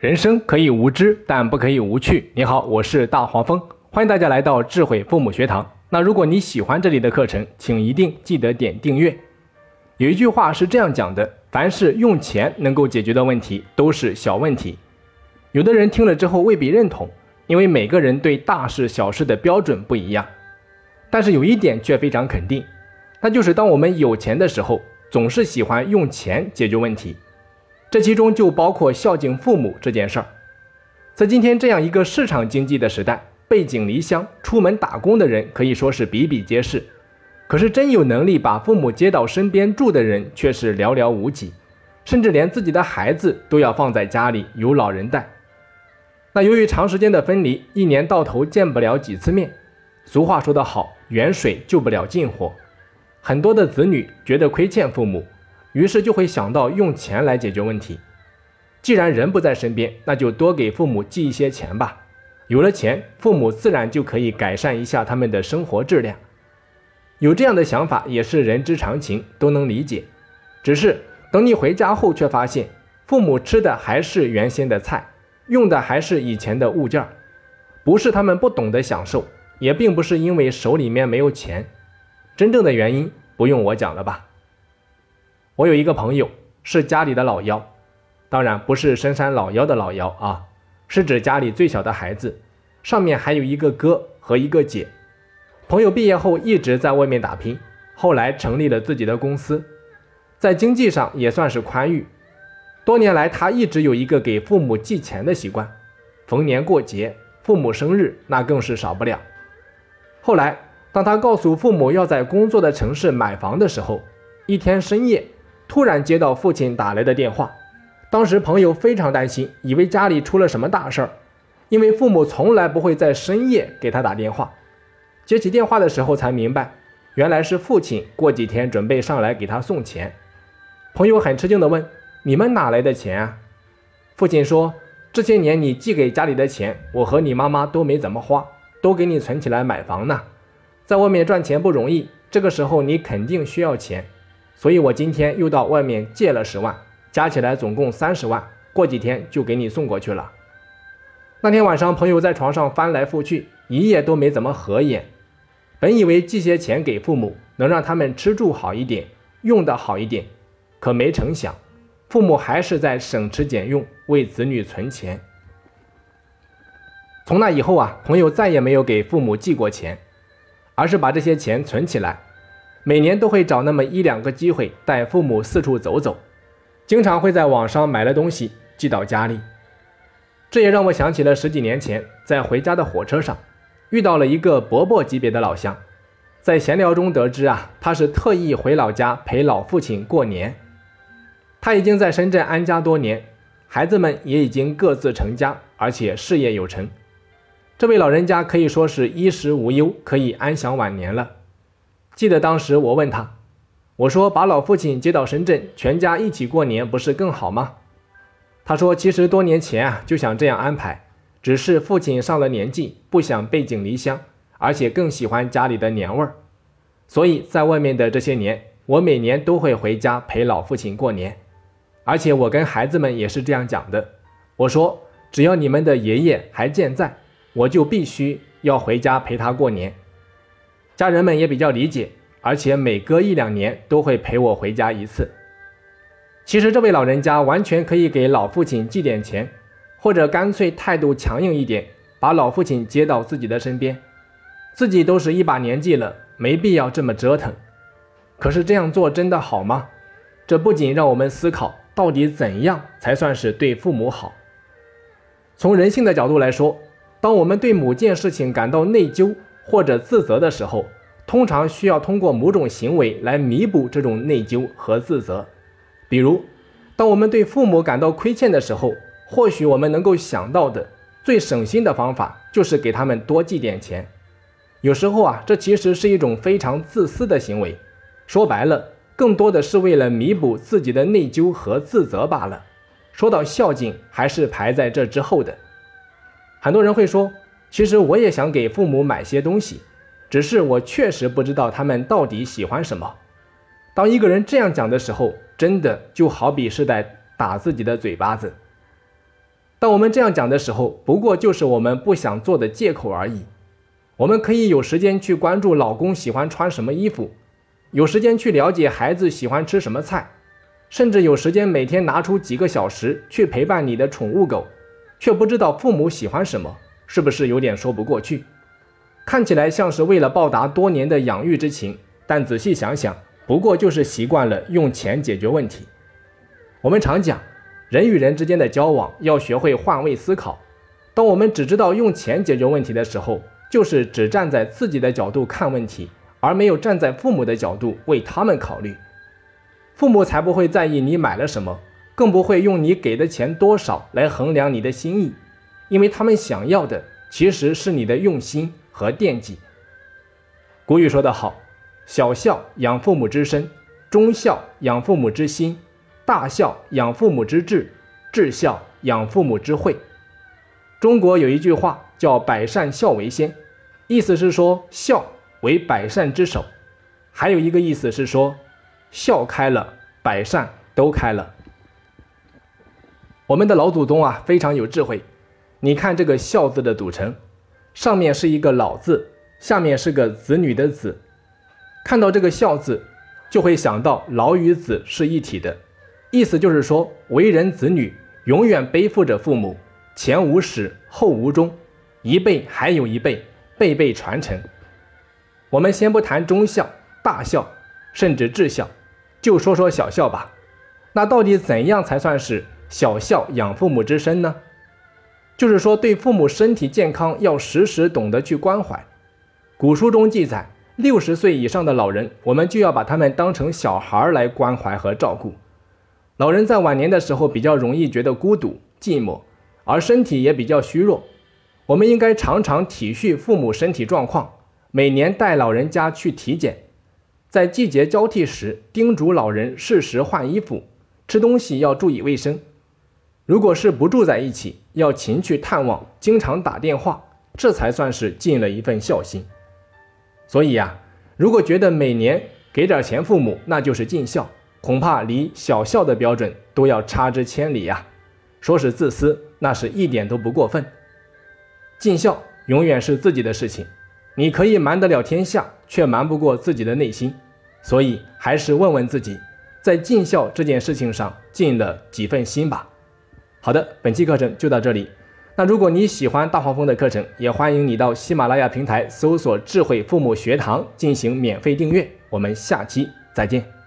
人生可以无知，但不可以无趣。你好，我是大黄蜂，欢迎大家来到智慧父母学堂。那如果你喜欢这里的课程，请一定记得点订阅。有一句话是这样讲的：凡是用钱能够解决的问题，都是小问题。有的人听了之后未必认同，因为每个人对大事小事的标准不一样。但是有一点却非常肯定，那就是当我们有钱的时候，总是喜欢用钱解决问题。这其中就包括孝敬父母这件事儿。在今天这样一个市场经济的时代，背井离乡出门打工的人可以说是比比皆是。可是真有能力把父母接到身边住的人却是寥寥无几，甚至连自己的孩子都要放在家里有老人带。那由于长时间的分离，一年到头见不了几次面。俗话说得好，远水救不了近火。很多的子女觉得亏欠父母，于是就会想到用钱来解决问题。既然人不在身边，那就多给父母寄一些钱吧。有了钱，父母自然就可以改善一下他们的生活质量。有这样的想法也是人之常情，都能理解。只是等你回家后，却发现父母吃的还是原先的菜，用的还是以前的物件，不是他们不懂得享受，也并不是因为手里面没有钱，真正的原因不用我讲了吧？我有一个朋友是家里的老幺，当然不是深山老妖的老妖啊，是指家里最小的孩子，上面还有一个哥和一个姐。朋友毕业后一直在外面打拼，后来成立了自己的公司，在经济上也算是宽裕。多年来，他一直有一个给父母寄钱的习惯，逢年过节、父母生日，那更是少不了。后来，当他告诉父母要在工作的城市买房的时候，一天深夜突然接到父亲打来的电话，当时朋友非常担心，以为家里出了什么大事儿，因为父母从来不会在深夜给他打电话。接起电话的时候才明白，原来是父亲过几天准备上来给他送钱。朋友很吃惊地问：“你们哪来的钱啊？”父亲说：“这些年你寄给家里的钱，我和你妈妈都没怎么花，都给你存起来买房呢。在外面赚钱不容易，这个时候你肯定需要钱，所以我今天又到外面借了十万，加起来总共三十万，过几天就给你送过去了。”那天晚上，朋友在床上翻来覆去，一夜都没怎么合眼。本以为寄些钱给父母能让他们吃住好一点，用的好一点，可没成想，父母还是在省吃俭用为子女存钱。从那以后啊，朋友再也没有给父母寄过钱，而是把这些钱存起来，每年都会找那么一两个机会带父母四处走走，经常会在网上买了东西寄到家里。这也让我想起了十几年前在回家的火车上。遇到了一个伯伯级别的老乡，在闲聊中得知啊，他是特意回老家陪老父亲过年。他已经在深圳安家多年，孩子们也已经各自成家，而且事业有成。这位老人家可以说是衣食无忧，可以安享晚年了。记得当时我问他，我说把老父亲接到深圳，全家一起过年不是更好吗？他说，其实多年前啊就想这样安排。只是父亲上了年纪，不想背井离乡，而且更喜欢家里的年味儿，所以在外面的这些年，我每年都会回家陪老父亲过年。而且我跟孩子们也是这样讲的，我说只要你们的爷爷还健在，我就必须要回家陪他过年。家人们也比较理解，而且每隔一两年都会陪我回家一次。其实这位老人家完全可以给老父亲寄点钱。或者干脆态度强硬一点，把老父亲接到自己的身边，自己都是一把年纪了，没必要这么折腾。可是这样做真的好吗？这不仅让我们思考，到底怎样才算是对父母好？从人性的角度来说，当我们对某件事情感到内疚或者自责的时候，通常需要通过某种行为来弥补这种内疚和自责。比如，当我们对父母感到亏欠的时候，或许我们能够想到的最省心的方法，就是给他们多寄点钱。有时候啊，这其实是一种非常自私的行为。说白了，更多的是为了弥补自己的内疚和自责罢了。说到孝敬，还是排在这之后的。很多人会说，其实我也想给父母买些东西，只是我确实不知道他们到底喜欢什么。当一个人这样讲的时候，真的就好比是在打自己的嘴巴子。当我们这样讲的时候，不过就是我们不想做的借口而已。我们可以有时间去关注老公喜欢穿什么衣服，有时间去了解孩子喜欢吃什么菜，甚至有时间每天拿出几个小时去陪伴你的宠物狗，却不知道父母喜欢什么，是不是有点说不过去？看起来像是为了报答多年的养育之情，但仔细想想，不过就是习惯了用钱解决问题。我们常讲，人与人之间的交往要学会换位思考。当我们只知道用钱解决问题的时候，就是只站在自己的角度看问题，而没有站在父母的角度为他们考虑。父母才不会在意你买了什么，更不会用你给的钱多少来衡量你的心意，因为他们想要的其实是你的用心和惦记。古语说得好：“小孝养父母之身，中孝养父母之心，大孝养父母之志，至孝养父母之慧。”中国有一句话。叫百善孝为先，意思是说孝为百善之首，还有一个意思是说孝开了，百善都开了。我们的老祖宗啊非常有智慧，你看这个孝字的组成，上面是一个老字，下面是个子女的子，看到这个孝字，就会想到老与子是一体的，意思就是说为人子女永远背负着父母，前无始后无终。一辈还有一辈，辈辈传承。我们先不谈忠孝、大孝，甚至至孝，就说说小孝吧。那到底怎样才算是小孝养父母之身呢？就是说，对父母身体健康要时时懂得去关怀。古书中记载，六十岁以上的老人，我们就要把他们当成小孩来关怀和照顾。老人在晚年的时候比较容易觉得孤独、寂寞，而身体也比较虚弱。我们应该常常体恤父母身体状况，每年带老人家去体检，在季节交替时叮嘱老人适时换衣服，吃东西要注意卫生。如果是不住在一起，要勤去探望，经常打电话，这才算是尽了一份孝心。所以呀，如果觉得每年给点钱父母那就是尽孝，恐怕离小孝的标准都要差之千里呀。说是自私，那是一点都不过分。尽孝永远是自己的事情，你可以瞒得了天下，却瞒不过自己的内心。所以还是问问自己，在尽孝这件事情上尽了几份心吧。好的，本期课程就到这里。那如果你喜欢大黄蜂的课程，也欢迎你到喜马拉雅平台搜索“智慧父母学堂”进行免费订阅。我们下期再见。